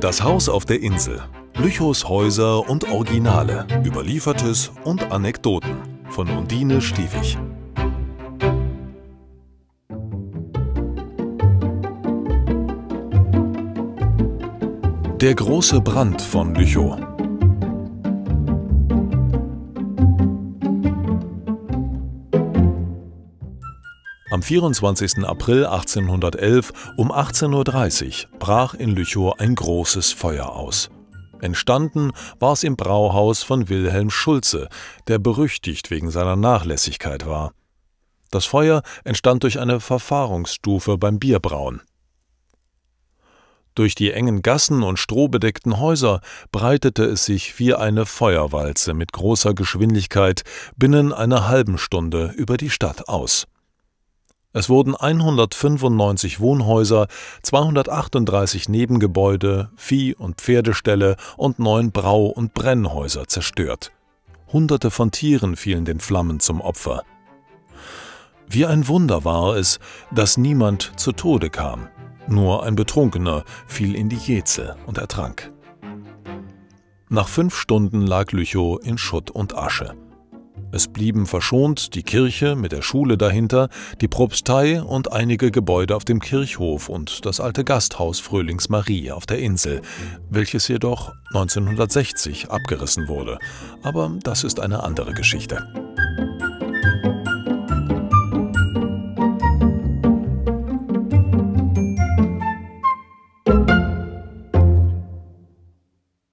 Das Haus auf der Insel. Lüchows Häuser und Originale. Überliefertes und Anekdoten. Von Undine Stiefig. Der große Brand von Lüchow. Am 24. April 1811 um 18.30 Uhr brach in Lüchow ein großes Feuer aus. Entstanden war es im Brauhaus von Wilhelm Schulze, der berüchtigt wegen seiner Nachlässigkeit war. Das Feuer entstand durch eine Verfahrungsstufe beim Bierbrauen. Durch die engen Gassen und strohbedeckten Häuser breitete es sich wie eine Feuerwalze mit großer Geschwindigkeit binnen einer halben Stunde über die Stadt aus. Es wurden 195 Wohnhäuser, 238 Nebengebäude, Vieh- und Pferdeställe und neun Brau- und Brennhäuser zerstört. Hunderte von Tieren fielen den Flammen zum Opfer. Wie ein Wunder war es, dass niemand zu Tode kam. Nur ein Betrunkener fiel in die Jezel und ertrank. Nach fünf Stunden lag Lüchow in Schutt und Asche. Es blieben verschont die Kirche mit der Schule dahinter, die Propstei und einige Gebäude auf dem Kirchhof und das alte Gasthaus Fröhlingsmarie auf der Insel, welches jedoch 1960 abgerissen wurde. Aber das ist eine andere Geschichte.